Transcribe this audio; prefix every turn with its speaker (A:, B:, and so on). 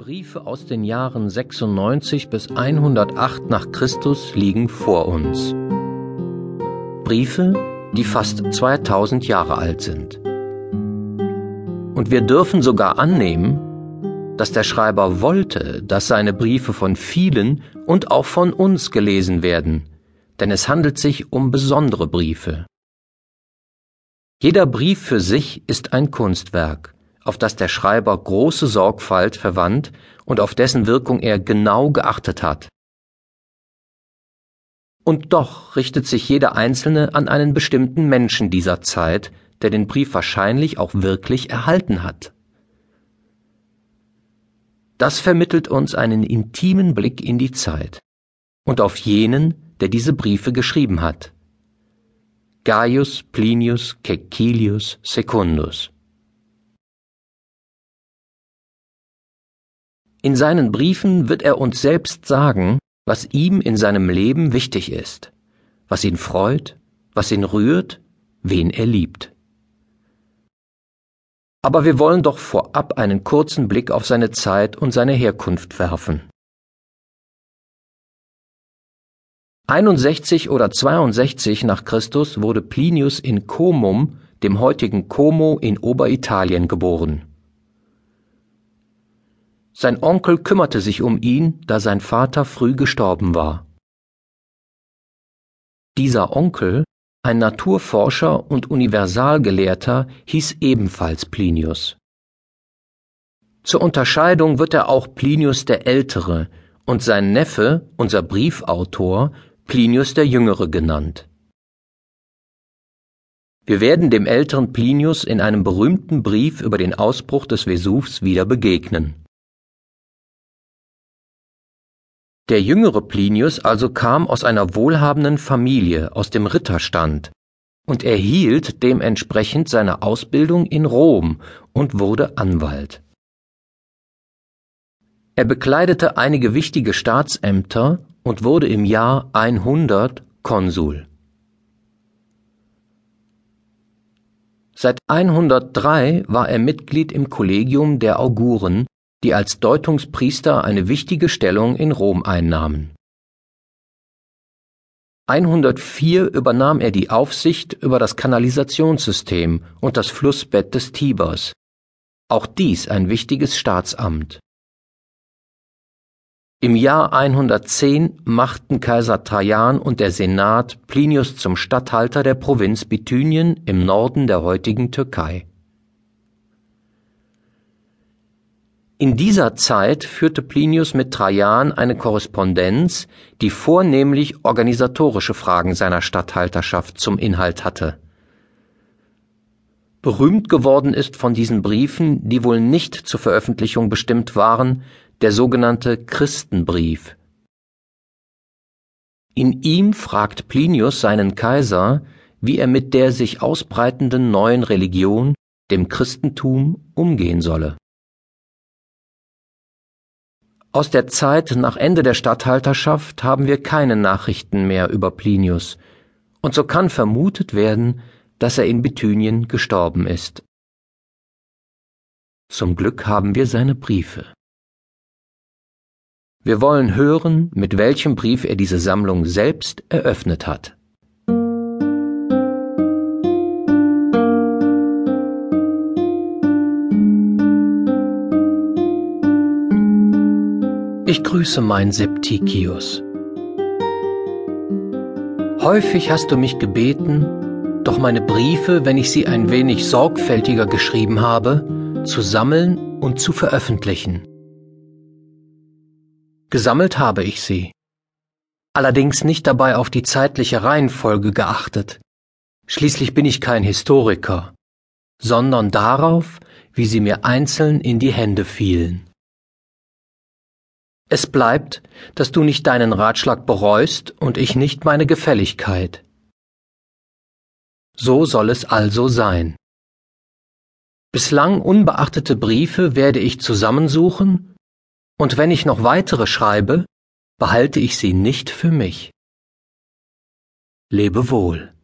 A: Briefe aus den Jahren 96 bis 108 nach Christus liegen vor uns. Briefe, die fast 2000 Jahre alt sind. Und wir dürfen sogar annehmen, dass der Schreiber wollte, dass seine Briefe von vielen und auch von uns gelesen werden, denn es handelt sich um besondere Briefe. Jeder Brief für sich ist ein Kunstwerk auf das der Schreiber große Sorgfalt verwandt und auf dessen Wirkung er genau geachtet hat. Und doch richtet sich jeder Einzelne an einen bestimmten Menschen dieser Zeit, der den Brief wahrscheinlich auch wirklich erhalten hat. Das vermittelt uns einen intimen Blick in die Zeit und auf jenen, der diese Briefe geschrieben hat. Gaius Plinius Caecilius Secundus In seinen Briefen wird er uns selbst sagen, was ihm in seinem Leben wichtig ist, was ihn freut, was ihn rührt, wen er liebt. Aber wir wollen doch vorab einen kurzen Blick auf seine Zeit und seine Herkunft werfen. 61 oder 62 nach Christus wurde Plinius in Comum, dem heutigen Como in Oberitalien, geboren. Sein Onkel kümmerte sich um ihn, da sein Vater früh gestorben war. Dieser Onkel, ein Naturforscher und Universalgelehrter, hieß ebenfalls Plinius. Zur Unterscheidung wird er auch Plinius der Ältere und sein Neffe, unser Briefautor, Plinius der Jüngere genannt. Wir werden dem älteren Plinius in einem berühmten Brief über den Ausbruch des Vesuvs wieder begegnen. Der jüngere Plinius also kam aus einer wohlhabenden Familie, aus dem Ritterstand, und erhielt dementsprechend seine Ausbildung in Rom und wurde Anwalt. Er bekleidete einige wichtige Staatsämter und wurde im Jahr 100 Konsul. Seit 103 war er Mitglied im Kollegium der Auguren die als Deutungspriester eine wichtige Stellung in Rom einnahmen. 104 übernahm er die Aufsicht über das Kanalisationssystem und das Flussbett des Tibers, auch dies ein wichtiges Staatsamt. Im Jahr 110 machten Kaiser Trajan und der Senat Plinius zum Statthalter der Provinz Bithynien im Norden der heutigen Türkei. In dieser Zeit führte Plinius mit Trajan eine Korrespondenz, die vornehmlich organisatorische Fragen seiner Statthalterschaft zum Inhalt hatte. Berühmt geworden ist von diesen Briefen, die wohl nicht zur Veröffentlichung bestimmt waren, der sogenannte Christenbrief. In ihm fragt Plinius seinen Kaiser, wie er mit der sich ausbreitenden neuen Religion, dem Christentum, umgehen solle. Aus der Zeit nach Ende der Statthalterschaft haben wir keine Nachrichten mehr über Plinius, und so kann vermutet werden, dass er in Bithynien gestorben ist. Zum Glück haben wir seine Briefe. Wir wollen hören, mit welchem Brief er diese Sammlung selbst eröffnet hat. Ich grüße mein Septikius. Häufig hast du mich gebeten, doch meine Briefe, wenn ich sie ein wenig sorgfältiger geschrieben habe, zu sammeln und zu veröffentlichen. Gesammelt habe ich sie, allerdings nicht dabei auf die zeitliche Reihenfolge geachtet. Schließlich bin ich kein Historiker, sondern darauf, wie sie mir einzeln in die Hände fielen. Es bleibt, dass du nicht deinen Ratschlag bereust und ich nicht meine Gefälligkeit. So soll es also sein. Bislang unbeachtete Briefe werde ich zusammensuchen, und wenn ich noch weitere schreibe, behalte ich sie nicht für mich. Lebe wohl.